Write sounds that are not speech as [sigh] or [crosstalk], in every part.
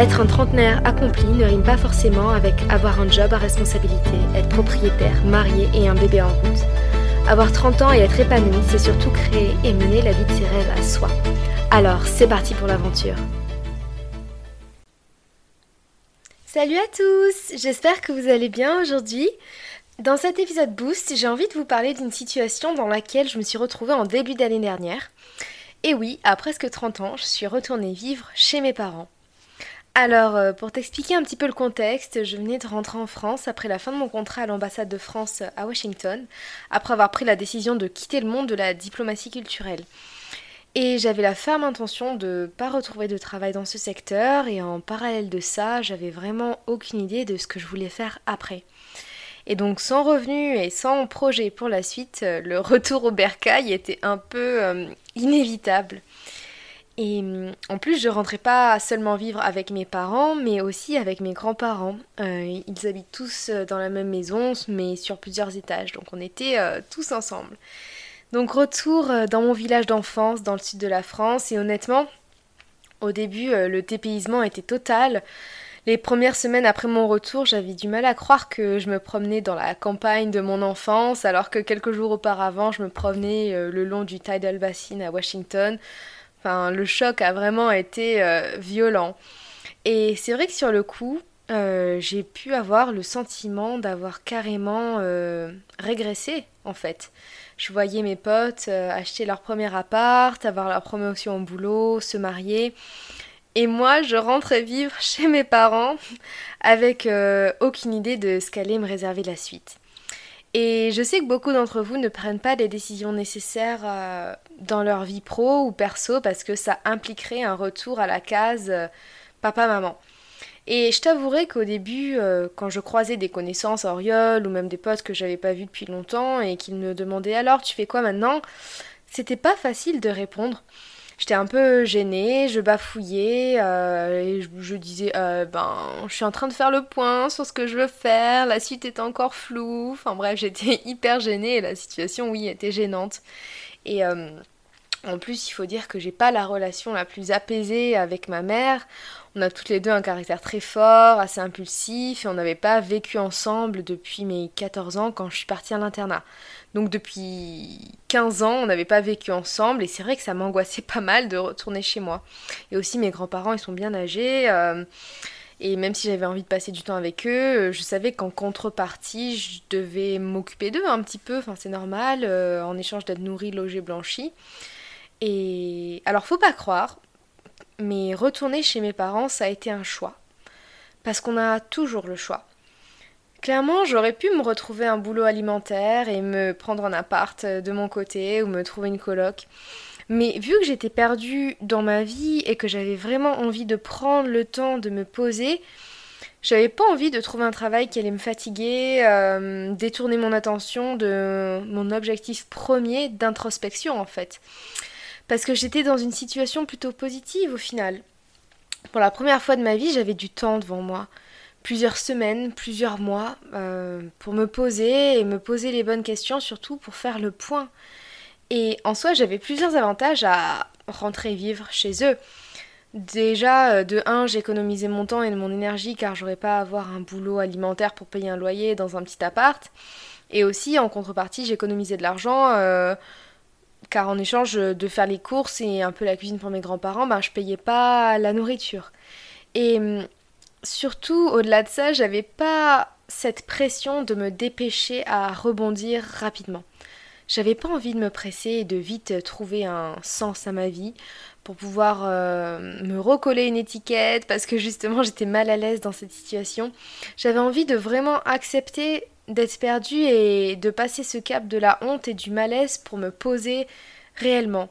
Être un trentenaire accompli ne rime pas forcément avec avoir un job à responsabilité, être propriétaire, marié et un bébé en route. Avoir 30 ans et être épanoui, c'est surtout créer et mener la vie de ses rêves à soi. Alors, c'est parti pour l'aventure. Salut à tous, j'espère que vous allez bien aujourd'hui. Dans cet épisode Boost, j'ai envie de vous parler d'une situation dans laquelle je me suis retrouvée en début d'année dernière. Et oui, à presque 30 ans, je suis retournée vivre chez mes parents. Alors, euh, pour t'expliquer un petit peu le contexte, je venais de rentrer en France après la fin de mon contrat à l'ambassade de France à Washington, après avoir pris la décision de quitter le monde de la diplomatie culturelle. Et j'avais la ferme intention de ne pas retrouver de travail dans ce secteur, et en parallèle de ça, j'avais vraiment aucune idée de ce que je voulais faire après. Et donc sans revenu et sans projet pour la suite, euh, le [laughs] retour au bercail était un peu euh, inévitable. Et mm, en plus, je rentrais pas seulement vivre avec mes parents, mais aussi avec mes grands-parents. Euh, ils habitent tous dans la même maison, mais sur plusieurs étages, donc on était tous ensemble. Donc retour dans mon village d'enfance, dans le sud de la France, et honnêtement, au début, le dépaysement était total. Les premières semaines après mon retour, j'avais du mal à croire que je me promenais dans la campagne de mon enfance, alors que quelques jours auparavant, je me promenais euh, le long du Tidal Basin à Washington. Enfin, le choc a vraiment été euh, violent. Et c'est vrai que sur le coup, euh, j'ai pu avoir le sentiment d'avoir carrément régressé, en fait. Je voyais mes potes acheter leur premier appart, avoir leur promotion au boulot, se marier. Et moi, je rentrais vivre [laughs] chez mes parents avec euh, aucune idée de ce qu'allait me réserver la suite. Et je sais que beaucoup d'entre vous ne prennent pas les décisions nécessaires euh, dans leur vie pro ou perso parce que ça impliquerait un retour à la case euh, papa-maman. Et je t'avouerai qu'au début, quand je croisais des connaissances à Oriol ou même des potes que j'avais pas vus depuis longtemps et qu'ils me demandaient alors tu fais quoi maintenant, c'était pas facile de répondre. J'étais un peu gênée, je bafouillais euh, je, disais euh, ben je suis en train de faire le point sur ce que je veux faire, la suite est encore floue. Enfin bref, [laughs] j'étais hyper gênée et la situation oui était gênante. Et euh, en plus, il faut dire que j'ai pas la relation la plus apaisée avec ma mère. On a toutes les deux un caractère très fort, assez impulsif, et on n'avait pas vécu ensemble depuis mes 14 ans quand je suis partie à l'internat. Donc depuis 15 ans, on n'avait pas vécu ensemble, et c'est vrai que ça m'angoissait [laughs] pas mal de retourner chez moi. Et aussi, mes grands-parents, ils sont bien âgés. Euh, et même si j'avais envie de passer du temps avec eux, je savais qu'en contrepartie, je devais m'occuper d'eux un petit peu, enfin c'est normal, euh, en échange d'être nourri, logé, blanchi. Et alors faut pas croire, mais retourner chez mes parents, ça a été un choix. Parce qu'on a toujours le choix. Clairement, j'aurais pu me retrouver un boulot alimentaire et me prendre un appart de mon côté ou me trouver une coloc. Mais vu que j'étais perdue dans ma vie et que j'avais vraiment envie de prendre le temps de me poser, j'avais pas envie de trouver un travail qui allait me fatiguer, euh, détourner mon attention de mon objectif premier d'introspection en fait parce que j'étais dans une situation plutôt positive au final. Pour la première fois de ma vie, j'avais du temps devant moi. Plusieurs semaines, plusieurs mois, euh, pour me poser et me poser les bonnes questions, surtout pour faire le point. Et en soi, j'avais plusieurs avantages à rentrer vivre chez eux. Déjà, euh, de un, j'économisais mon temps et mon énergie car j'aurais pas à avoir un boulot alimentaire pour payer un loyer dans un petit appart. Et aussi, en contrepartie, j'économisais de l'argent. Euh, car en échange de faire les courses et un peu la cuisine pour mes grands-parents, ben, je payais pas la nourriture. Et hum, surtout, au-delà de ça, j'avais pas cette pression de me dépêcher à rebondir rapidement. J'avais pas envie de me presser et de vite trouver un sens à ma vie pour pouvoir euh, me recoller une étiquette parce que justement j'étais mal à l'aise dans cette situation. J'avais envie de vraiment accepter d'être perdue et de passer ce cap de la honte et du malaise pour me poser réellement.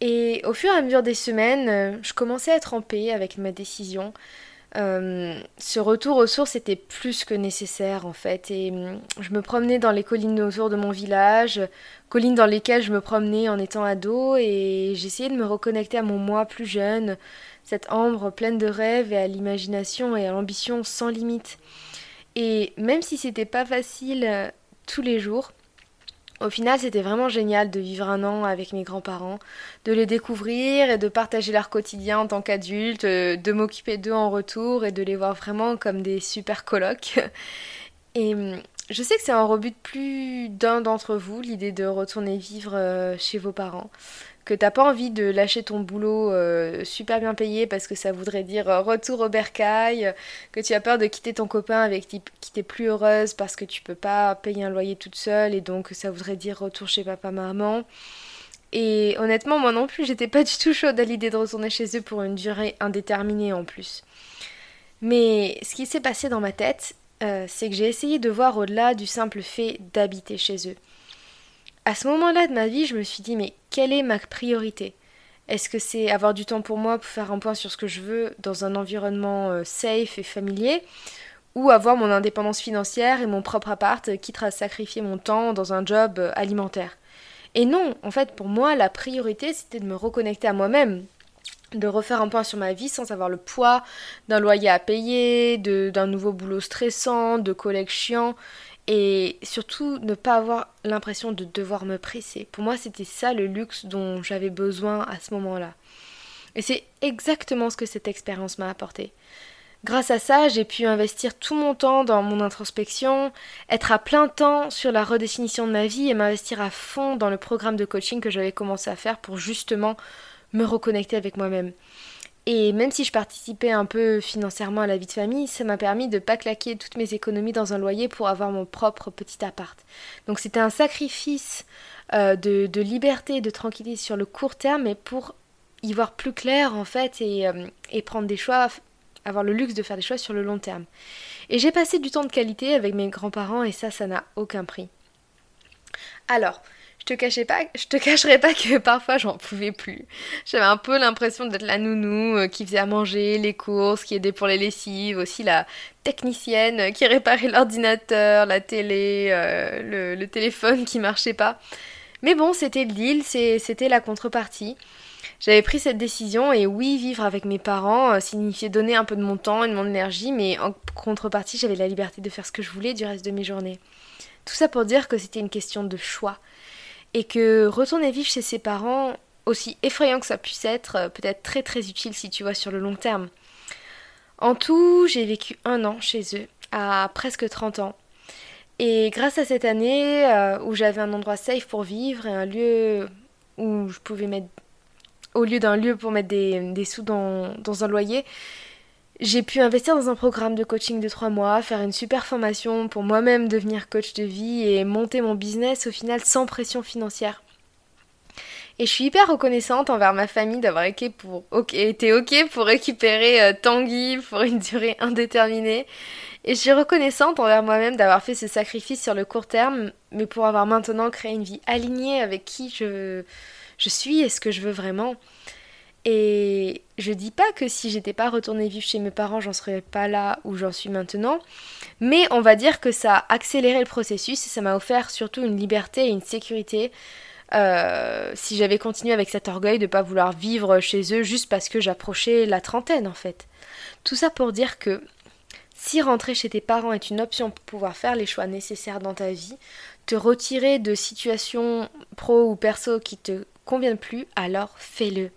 Et au fur et à mesure des semaines, je commençais à être en paix avec ma décision. Euh, ce retour aux sources était plus que nécessaire en fait. Et hum, je me promenais dans les collines autour de mon village, collines dans lesquelles je me promenais en étant ado, et j'essayais de me reconnecter à mon moi plus jeune, cette ambre pleine de rêves et à l'imagination et à l'ambition sans limite. Et même si c'était pas facile euh, tous les jours, au final, c'était vraiment génial de vivre un an avec mes grands-parents, de les découvrir et de partager leur quotidien en tant qu'adulte, euh, de m'occuper d'eux en retour et de les voir vraiment comme des super colocs. [laughs] Et hum, je sais que c'est un rebut plus d'un d'entre vous, l'idée de retourner vivre euh, chez vos parents que t'as pas envie de lâcher ton boulot euh, super bien payé parce que ça voudrait dire euh, retour au bercail, que tu as peur de quitter ton copain avec qui t'es plus heureuse parce que tu peux pas payer un loyer toute seule et donc ça voudrait dire retour chez papa maman. Et honnêtement, moi non plus, j'étais pas du tout chaude à l'idée de retourner chez eux pour une durée indéterminée en plus. Mais ce qui s'est passé dans ma tête, euh, c'est que j'ai essayé de voir au-delà du simple fait d'habiter chez eux à ce moment-là de ma vie, je me suis dit, mais quelle est ma priorité? Est-ce que c'est avoir du temps pour moi pour faire un point sur ce que je veux dans un environnement euh, safe et familier? Ou avoir mon indépendance financière et mon propre appart, quitte à sacrifier mon temps dans un job euh, alimentaire? Et non, en fait, pour moi, la priorité, c'était de me reconnecter à moi-même, de refaire un point sur ma vie sans avoir le poids d'un loyer à payer, d'un nouveau boulot stressant, de collègues chiants et surtout ne pas avoir l'impression de devoir me presser. Pour moi, c'était ça le luxe dont j'avais besoin à ce moment-là. Et c'est exactement ce que cette expérience m'a apporté. Grâce à ça, j'ai pu investir tout mon temps dans mon introspection, être à plein temps sur la redéfinition de ma vie et m'investir à fond dans le programme de coaching que j'avais commencé à faire pour justement me reconnecter avec moi-même. Et même si je participais un peu financièrement à la vie de famille, ça m'a permis de pas claquer toutes mes économies dans un loyer pour avoir mon propre petit appart. Donc c'était un sacrifice euh, de, liberté de tranquillité sur le court terme, mais pour y voir plus clair en fait et, euh, et prendre des choix, avoir le luxe de faire des choix sur le long terme. Et j'ai passé du temps de qualité avec mes grands-parents et ça, ça n'a aucun prix. Alors, je te cachais pas, je te cacherai pas que [laughs] parfois j'en pouvais plus. J'avais un peu l'impression d'être la nounou euh, qui faisait à manger, les courses, qui aidait pour les lessives, aussi la technicienne qui réparait l'ordinateur, la télé, euh, le, téléphone qui marchait pas. Mais bon, c'était le deal, c'était la contrepartie. J'avais pris cette décision et oui, vivre avec mes parents euh, signifiait donner un peu de mon temps et de mon énergie, mais en contrepartie, j'avais la liberté de faire ce que je voulais du reste de mes journées. Tout ça pour dire que c'était une question de choix et que retourner vivre chez ses parents, aussi effrayant que ça puisse être, euh, peut être très très utile si tu vois sur le long terme. En tout, j'ai vécu un an chez eux, à presque 30 ans. Et grâce à cette année euh, où j'avais un endroit safe pour vivre et un lieu où je pouvais mettre, au lieu d'un lieu pour mettre des, sous dans, dans un loyer, j'ai pu investir dans un programme de coaching de trois mois, faire une super formation pour moi-même devenir coach de vie et monter mon business au final sans pression financière. Et je suis hyper reconnaissante envers ma famille d'avoir été, ok pour récupérer euh, Tanguy pour une durée indéterminée. Et je suis reconnaissante envers moi-même d'avoir fait ce sacrifice sur le court terme, mais pour avoir maintenant créé une vie alignée avec qui je suis et ce que je veux vraiment. Et je dis pas que si j'étais pas retournée vivre chez mes parents, j'en serais pas là où j'en suis maintenant. Mais on va dire que ça a accéléré le processus et ça m'a offert surtout une liberté et une sécurité. Euh, si j'avais continué avec cet orgueil de pas vouloir vivre chez eux juste parce que j'approchais la trentaine en fait. Tout ça pour dire que si rentrer chez tes parents est une option pour pouvoir faire les choix nécessaires dans ta vie, te retirer de situations pro ou perso qui te conviennent plus, alors fais-le.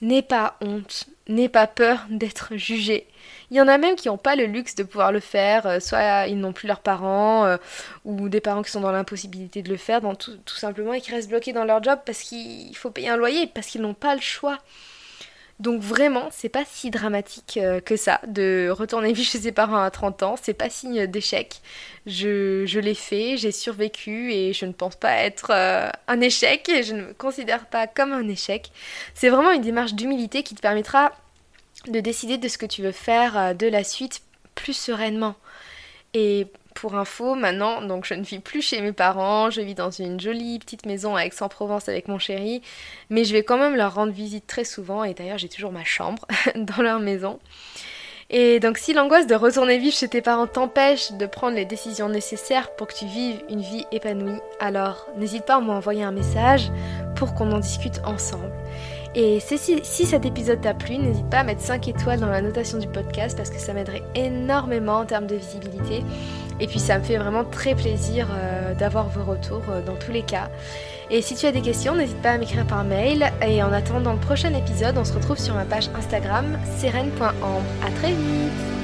N'aie pas honte, n'aie pas peur [laughs] d'être jugé. Il y en a même qui n'ont pas le luxe de pouvoir le faire, euh, soit ils n'ont plus leurs parents, euh, ou des parents qui sont dans l'impossibilité de le faire, tout, tout, simplement, et qui restent bloqués dans leur job parce qu'il faut payer un loyer, parce qu'ils n'ont pas le choix. Donc vraiment, c'est pas si dramatique euh, que ça de retourner vivre [laughs] chez ses parents à 30 ans, c'est pas signe d'échec. Je, je l'ai fait, j'ai survécu et je ne pense pas être euh, un échec et je ne me considère pas comme un échec. C'est vraiment une démarche d'humilité qui te permettra de décider de ce que tu veux faire euh, de la suite plus sereinement. Et pour info, maintenant, donc je ne vis plus chez mes parents, je vis dans une jolie petite maison à Aix-en-Provence avec mon chéri, mais je vais quand même leur rendre visite très souvent et d'ailleurs j'ai toujours ma chambre [laughs] dans leur maison. Et donc si l'angoisse de retourner vivre chez tes parents t'empêche de prendre les décisions nécessaires pour que tu vives une vie épanouie, alors n'hésite pas à m'envoyer un message pour qu'on en discute ensemble. Et si, si cet épisode t'a plu, n'hésite pas à mettre 5 étoiles dans la notation du podcast parce que ça m'aiderait énormément en termes de visibilité. Et puis ça me fait vraiment très plaisir euh, d'avoir vos retours euh, dans tous les cas. Et si tu as des questions, n'hésite pas à m'écrire par mail. Et en attendant le prochain épisode, on se retrouve sur ma page Instagram, seren.ambre. A très vite